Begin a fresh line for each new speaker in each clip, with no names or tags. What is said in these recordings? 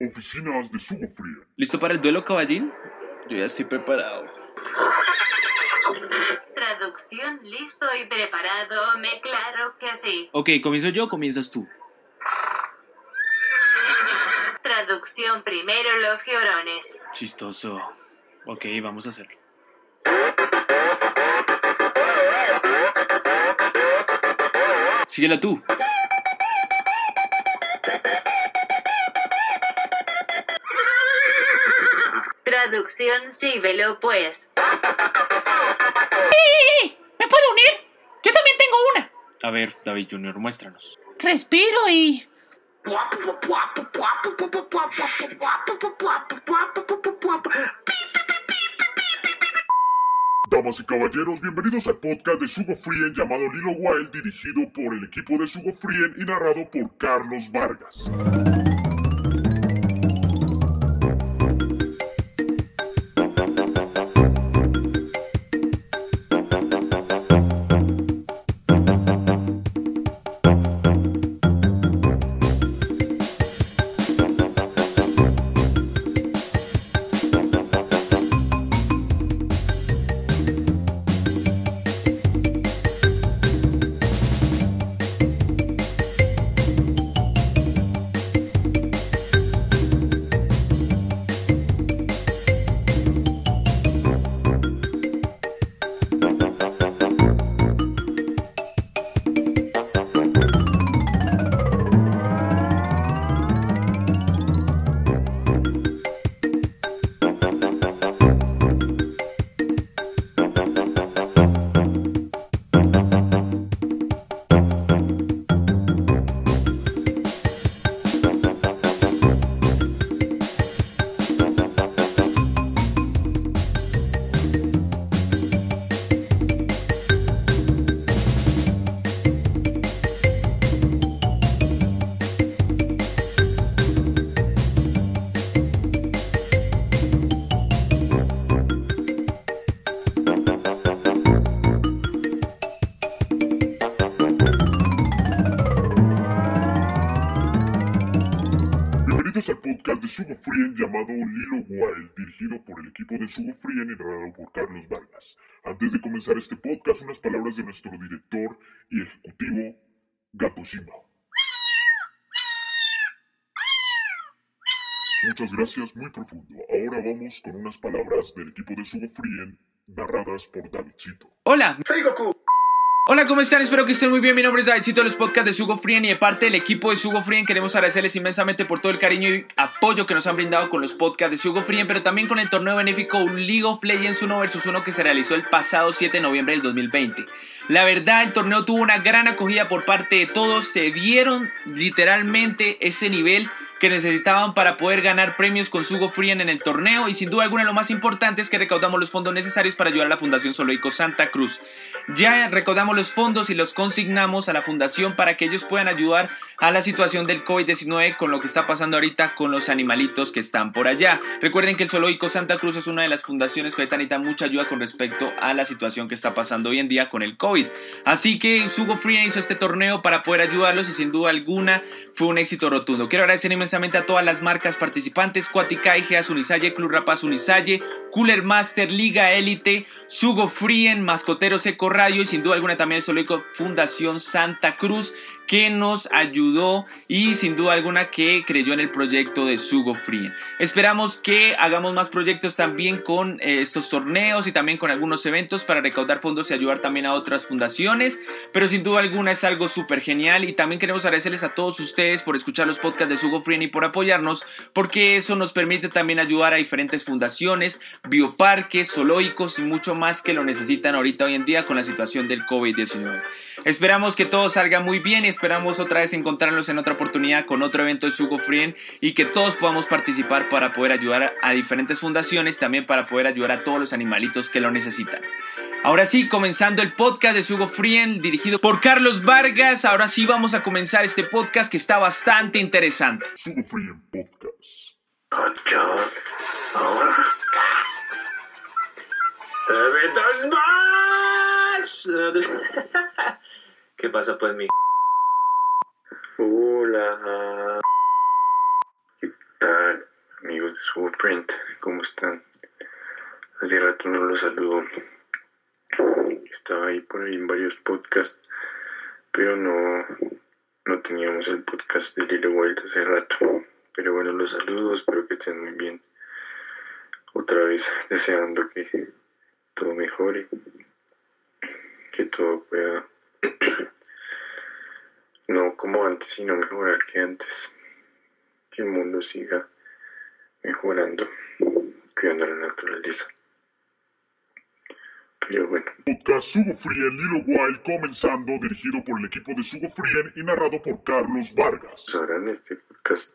Oficinas de Sugo Frien.
¿Listo para el duelo, caballín? Yo ya estoy preparado.
Traducción listo y preparado, me claro que sí.
Ok, comienzo yo o comienzas tú.
Traducción primero los georones.
Chistoso. Ok, vamos a hacerlo. Síguela tú.
Traducción síguelo pues.
¿Me puedo unir? Yo también tengo una.
A ver, David Junior, muéstranos.
Respiro y...
Damas y caballeros, bienvenidos al podcast de Sugo Frien llamado Lilo Wild, dirigido por el equipo de Sugo Frien y narrado por Carlos Vargas. Podcast de Sugo Frien llamado Lilo Wild, dirigido por el equipo de Sugo Frien y narrado por Carlos Vargas. Antes de comenzar este podcast, unas palabras de nuestro director y ejecutivo, Gato Shima. Muchas gracias, muy profundo. Ahora vamos con unas palabras del equipo de Sugo Frien, narradas por Davidcito.
Hola. Hola, ¿cómo están? Espero que estén muy bien. Mi nombre es Davidcito de los podcasts de Sugo Frien y de parte del equipo de Sugo Frien queremos agradecerles inmensamente por todo el cariño y apoyo que nos han brindado con los podcasts de Sugo Frien, pero también con el torneo benéfico League of Legends 1 vs 1 que se realizó el pasado 7 de noviembre del 2020. La verdad, el torneo tuvo una gran acogida por parte de todos. Se dieron literalmente ese nivel que necesitaban para poder ganar premios con Sugo Frien en el torneo y sin duda alguna lo más importante es que recaudamos los fondos necesarios para ayudar a la Fundación Zoológico Santa Cruz. Ya recaudamos los fondos y los consignamos a la fundación para que ellos puedan ayudar a la situación del COVID-19 con lo que está pasando ahorita con los animalitos que están por allá. Recuerden que el Zoológico Santa Cruz es una de las fundaciones que ahorita necesitan mucha ayuda con respecto a la situación que está pasando hoy en día con el COVID. Así que Sugo Frien hizo este torneo para poder ayudarlos y sin duda alguna fue un éxito rotundo. Quiero agradecer inmensamente a todas las marcas participantes, Cuaticay, Geas Unisalle, Club Rapaz Unisalle, Cooler Master, Liga Élite, Sugo Frien, Mascotero Seco Radio y sin duda alguna también el Zoológico Fundación Santa Cruz que nos ayudó y sin duda alguna que creyó en el proyecto de Sugo Frien. Esperamos que hagamos más proyectos también con eh, estos torneos y también con algunos eventos para recaudar fondos y ayudar también a otras fundaciones, pero sin duda alguna es algo súper genial y también queremos agradecerles a todos ustedes por escuchar los podcasts de Sugo Frien y por apoyarnos porque eso nos permite también ayudar a diferentes fundaciones, bioparques, zoológicos y mucho más que lo necesitan ahorita hoy en día con la situación del COVID-19. Esperamos que todo salga muy bien esperamos otra vez encontrarnos en otra oportunidad con otro evento de Sugo Frien y que todos podamos participar para poder ayudar a diferentes fundaciones, también para poder ayudar a todos los animalitos que lo necesitan. Ahora sí, comenzando el podcast de Sugo Frien, dirigido por Carlos Vargas. Ahora sí vamos a comenzar este podcast que está bastante interesante.
Sugo Frien Podcast.
¿Qué pasa pues mi? Hola. ¿Qué tal?
su friend, ¿cómo están? Hace rato no los saludo. Estaba ahí por ahí en varios podcasts, pero no, no teníamos el podcast de Little Wild hace rato. Pero bueno, los saludo, espero que estén muy bien. Otra vez deseando que todo mejore, que todo pueda, no como antes, sino mejorar que antes, que el mundo siga mejorando, cuidando la naturaleza. Pero bueno,
Podcast Sugo Frien Lilo Wild comenzando, dirigido por el equipo de Sugo Frien y narrado por Carlos Vargas.
pues ahora en este podcast,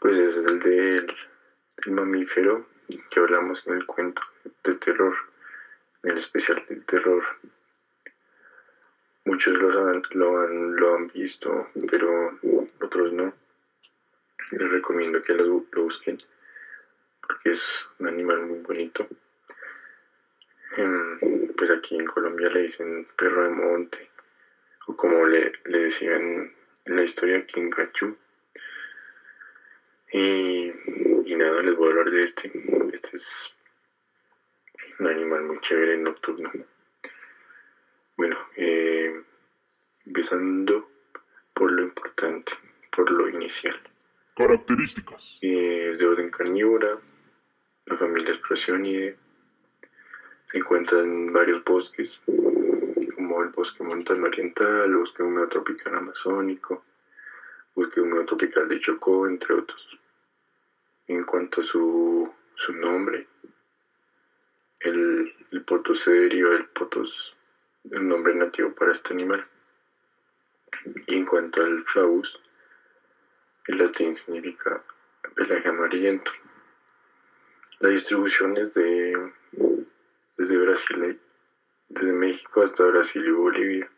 pues es el del el mamífero que hablamos en el cuento de terror, en el especial del terror. Muchos los han- lo, han, lo han visto, pero otros no. Les recomiendo que lo, lo busquen porque es un animal muy bonito. Em, pues aquí en Colombia le dicen perro de monte, o como le, le decían en la historia King Cachu. Y, y nada, les voy a hablar de este. Este es un animal muy chévere nocturno. Bueno, eh, empezando por lo importante, por lo inicial.
Características.
Eh, es de orden carnívora, la familia es Procyon Se encuentra en varios bosques, como el bosque montano oriental, el bosque húmedo tropical amazónico, bosque húmedo tropical de Chocó, entre otros. En cuanto a su, su nombre, el, el potos se deriva del potos, el nombre nativo para este animal. Y en cuanto al flavus, el latín significa pelaje amarillento. La distribución es de desde Brasil, desde México hasta Brasil y Bolivia.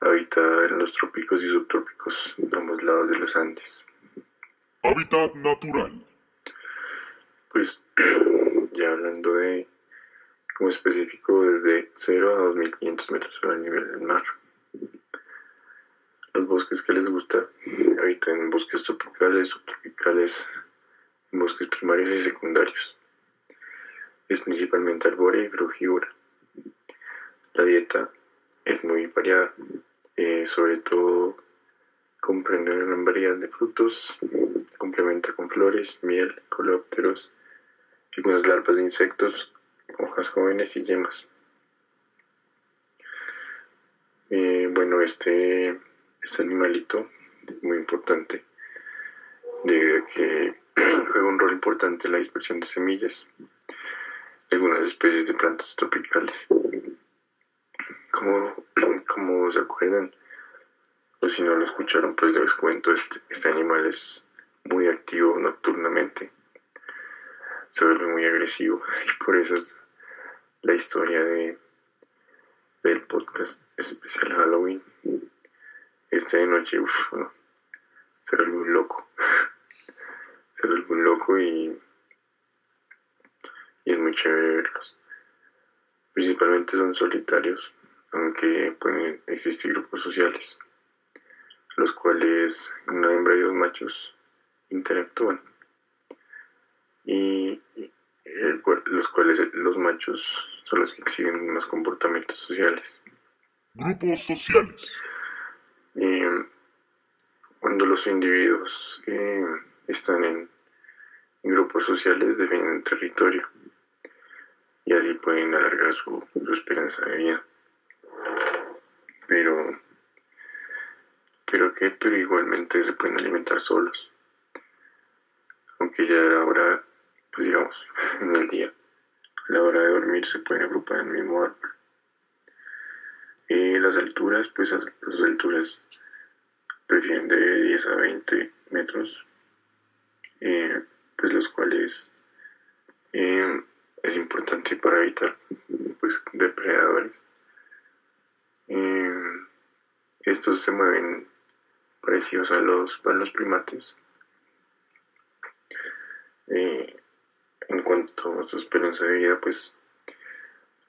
Habita en los trópicos y subtrópicos de ambos lados de los Andes.
Hábitat natural.
Pues ya hablando de como específico desde 0 a 2500 metros sobre el nivel del mar. Los bosques que les gusta habitan en bosques tropicales, subtropicales, bosques primarios y secundarios. Es principalmente arbórea y frugívora. La dieta es muy variada, eh, sobre todo comprende una gran variedad de frutos, complementa con flores, miel, coleópteros, algunas larvas de insectos, hojas jóvenes y yemas. Eh, bueno, este, este animalito es muy importante debido a que juega un rol importante en la dispersión de semillas de algunas especies de plantas tropicales. Como, como se acuerdan, o si no lo escucharon, pues les cuento, este, este animal es muy activo nocturnamente, se vuelve muy agresivo y por eso es la historia de, del podcast especial Halloween. De noche, uff, no, se vuelve un loco, se vuelve un loco y, y es muy chévere verlos. Principalmente son solitarios, aunque pueden existir grupos sociales los cuales una hembra y dos machos interactúan y cual- los cuales los machos son los que exhiben más comportamientos sociales.
Grupos sociales.
Eh, cuando los individuos eh, están en, grupos sociales defienden territorio y así pueden alargar su, su esperanza de vida. Pero pero que pero igualmente se pueden alimentar solos aunque ya a la hora digamos en el día. A la hora de dormir se pueden agrupar en el mismo árbol. Y las alturas pues las, alturas prefieren de 10 a 20 metros eh, pues los cuales eh, es importante para evitar pues depredadores. Eh, estos se mueven parecidos a los, a los primates. En cuanto a su esperanza de vida, pues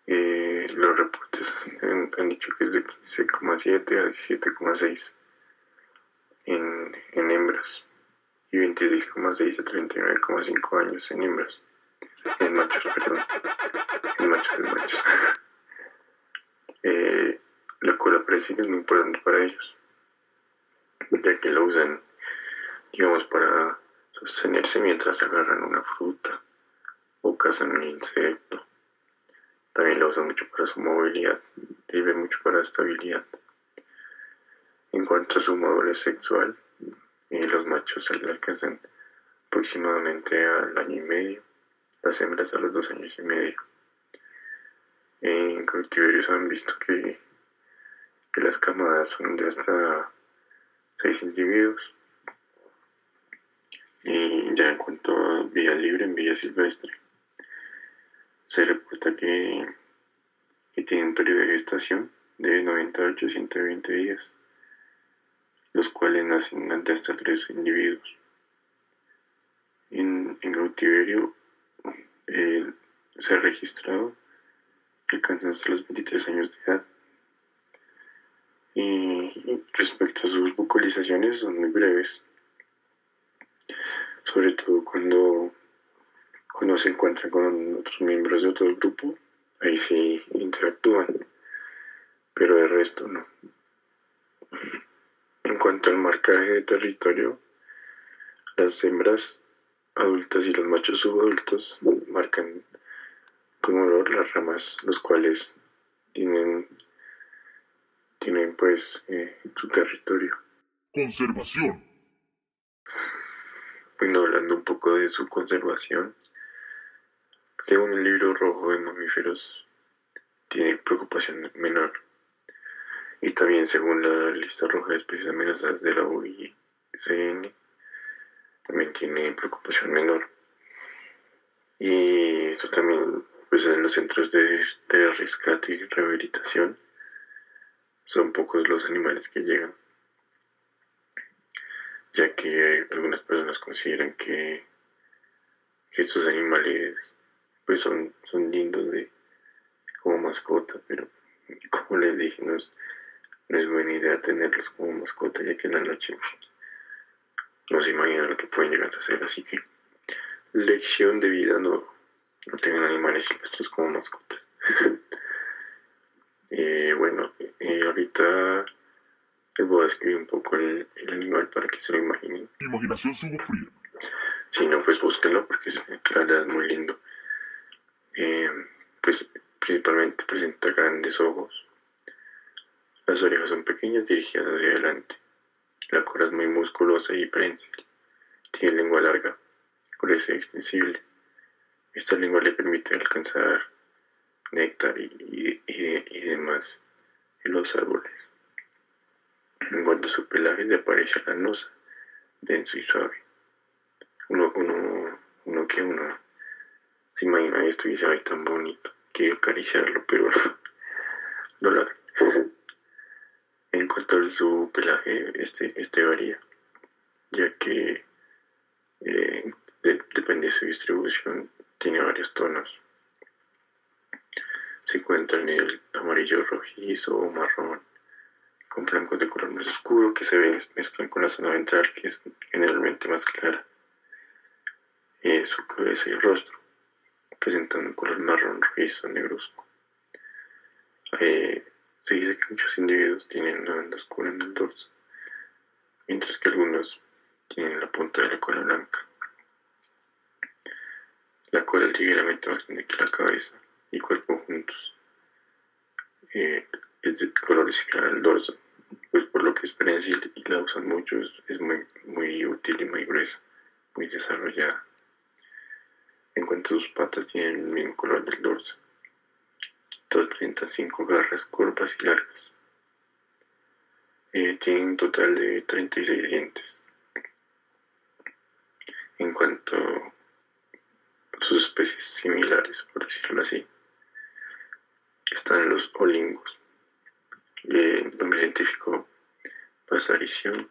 eh, los reportes han, dicho que es de 15,7 a 17,6 en, hembras. y 26,6 a 39,5 años en hembras. En machos, perdón. En machos, en machos. La cola prensil es muy importante para ellos, ya que la usan, digamos, para sostenerse mientras agarran una fruta o cazan un insecto. También la usan mucho para su movilidad, sirve mucho para estabilidad. En cuanto a su madurez sexual, eh, los machos se alcanzan aproximadamente al año y medio, las hembras a los dos años y medio. En cautiverio se han visto que, que las camadas son de hasta seis individuos. Y ya en cuanto a vida libre, en vida silvestre, se reporta que, que tiene un periodo de gestación de 98 a 120 días, los cuales nacen ante hasta tres individuos. En, en cautiverio eh, se ha registrado que alcanzan hasta los 23 años de edad. Y respecto a sus vocalizaciones, son muy breves, sobre todo cuando, cuando se encuentran con otros miembros de otro grupo, ahí sí interactúan, pero el resto no. En cuanto al marcaje de territorio, las hembras adultas y los machos subadultos marcan con olor las ramas, los cuales tienen, tienen pues eh, su territorio.
Conservación.
Bueno, hablando un poco de su conservación, según el libro rojo de mamíferos, tiene preocupación menor. Y también según la lista roja de especies amenazadas de la UICN, también tiene preocupación menor. Y esto también, pues en los centros de, rescate y rehabilitación, son pocos los animales que llegan, ya que algunas personas consideran que estos animales pues son, son lindos de, como mascota, pero como les dije, no es, no es buena idea tenerlos como mascota, ya que en la noche no se imaginan lo que pueden llegar a ser. Así que, lección de vida, no, no tengan animales silvestres como mascotas. eh, bueno, eh, ahorita les voy a escribir un poco el, el, animal para que se lo imaginen.
Imaginación subo fría.
Si no, pues búsquenlo porque es, la verdad es muy lindo. Eh, pues principalmente presenta grandes ojos. Las orejas son pequeñas dirigidas hacia adelante. La cola es muy musculosa y prensil. Tiene lengua larga, gruesa extensible. Esta lengua le permite alcanzar néctar y, y, y, y demás en los árboles. En cuanto a su pelaje, le aparece lanosa, denso y suave. Uno, uno, uno que uno se imagina esto y dice, ay, tan bonito, quiero acariciarlo, pero no lo hago. En cuanto a su pelaje, este, este varía, ya que eh, de, depende de su distribución, tiene varios tonos. Se encuentra en el amarillo rojizo o marrón, con flancos de color más oscuro que se ven, mezclan con la zona ventral, que es generalmente más clara. Eh, su cabeza y rostro presentan un color marrón rojizo negruzco. Eh, se dice que muchos individuos tienen una banda oscura en el dorso, mientras que algunos tienen la punta de la cola blanca. La cola es ligeramente más grande que la cabeza y cuerpo juntos. Eh, es de color similar al dorso, pues por lo que es prensil y la usan muchos, es muy, muy útil y muy gruesa, muy desarrollada. En cuanto a sus patas, tienen el mismo color del dorso. Todas presentan cinco garras curvas y largas. Eh, tienen un total de 36 dientes. En cuanto a sus especies similares, por decirlo así, están los olingos. El nombre científico pasarición.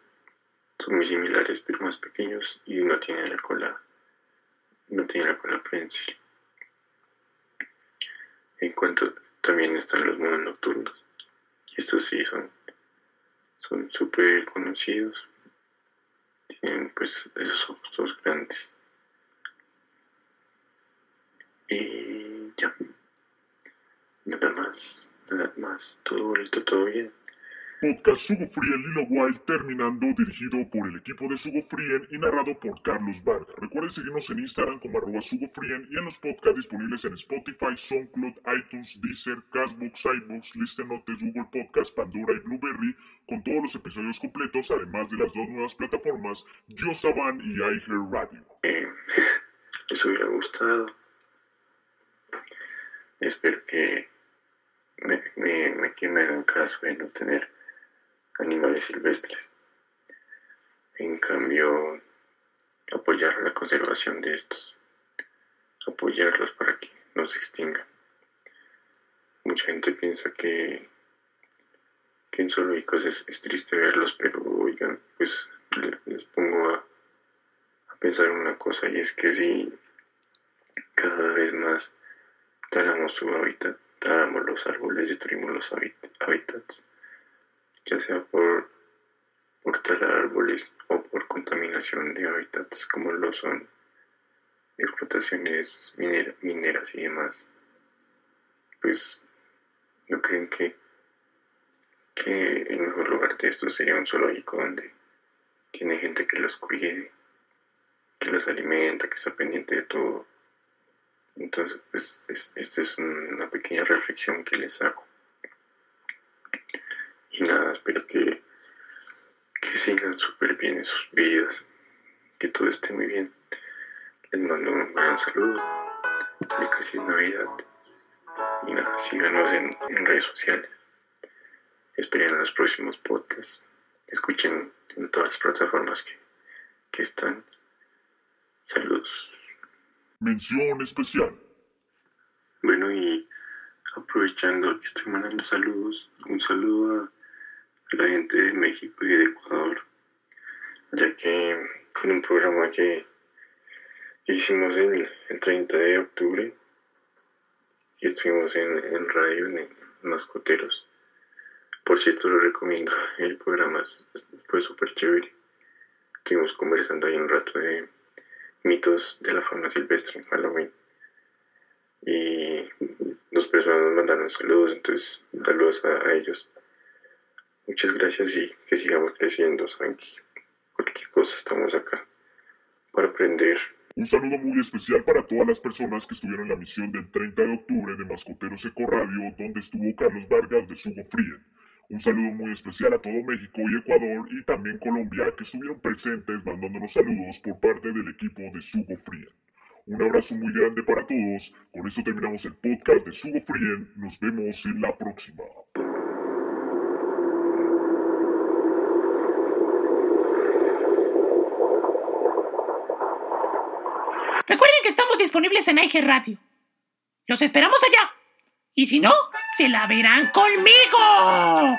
Son muy similares, pero más pequeños y no tienen la cola, no tienen la cola prensil. En cuanto también están los monos nocturnos. Estos sí son son súper conocidos. Tienen pues esos ojos grandes. Y ya. Nada más, nada más. Todo bonito, todo bien.
Podcast Sugo Frien Lilo Wild terminando, dirigido por el equipo de Sugo Frien y narrado por Carlos Vargas. Recuerden seguirnos en Instagram como arroba Sugo y en los podcasts disponibles en Spotify, SoundCloud, iTunes, Deezer, Castbox, iBooks, Listen Notes, Google Podcast, Pandora y Blueberry, con todos los episodios completos, además de las dos nuevas plataformas, Yosaban y iHeartRadio.
Eh, les hubiera gustado. Espero que me, me, me, que me caso de no tener animales silvestres. En cambio, apoyar la conservación de estos. Apoyarlos para que no se extingan. Mucha gente piensa que, que en zoológicos es, es triste verlos, pero oigan, pues les pongo a, a pensar una cosa y es que si cada vez más talamos su hábitat, talamos los árboles, destruimos los hábitats, ya sea por, por talar árboles o por contaminación de hábitats como lo son explotaciones minera, mineras y demás. Pues no creen que, que el mejor lugar de esto sería un zoológico donde tiene gente que los cuide, que los alimenta, que está pendiente de todo. Entonces, pues, es, esta es una pequeña reflexión que les hago. Y nada, espero que, que sigan súper bien en sus vidas, que todo esté muy bien. Les mando un gran saludo, ya casi Navidad. Y nada, síganos en, en redes sociales. Esperen los próximos podcasts. Escuchen en todas las plataformas que, que están. Saludos.
Mención especial.
Bueno, y aprovechando que estoy mandando saludos, un saludo a la gente de México y de Ecuador, ya que en un programa que hicimos el, el 30 de octubre y estuvimos en, en radio en, Mascoteros. Por cierto, lo recomiendo, el programa fue súper chévere. Estuvimos conversando ahí un rato de mitos de la fauna silvestre en Halloween. Y dos personas nos mandaron saludos, entonces saludos a, a ellos. Muchas gracias y que sigamos creciendo, que cualquier cosa estamos acá para aprender.
Un saludo muy especial para todas las personas que estuvieron en la misión del 30 de octubre de Mascoteros Eco Radio, donde estuvo Carlos Vargas de Sugo Frien. Un saludo muy especial a todo México y Ecuador y también Colombia que estuvieron presentes mandándonos saludos por parte del equipo de Sugo Frien. Un abrazo muy grande para todos. Con esto terminamos el podcast de Sugo Frien. Nos vemos en la próxima.
Recuerden que estamos disponibles en IG Radio. Los esperamos allá. Y si no, se la verán conmigo.